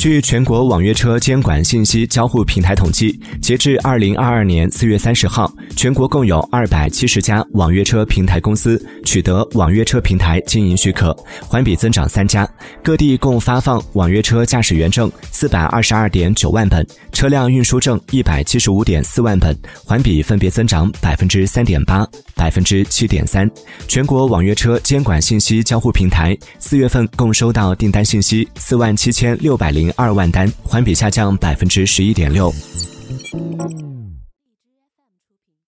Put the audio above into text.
据全国网约车监管信息交互平台统计，截至二零二二年四月三十号，全国共有二百七十家网约车平台公司取得网约车平台经营许可，环比增长三家。各地共发放网约车驾驶员证四百二十二点九万本，车辆运输证一百七十五点四万本，环比分别增长百分之三点八、百分之七点三。全国网约车监管信息交互平台四月份共收到订单信息四万七千六百零。二万单，环比下降百分之十一点六。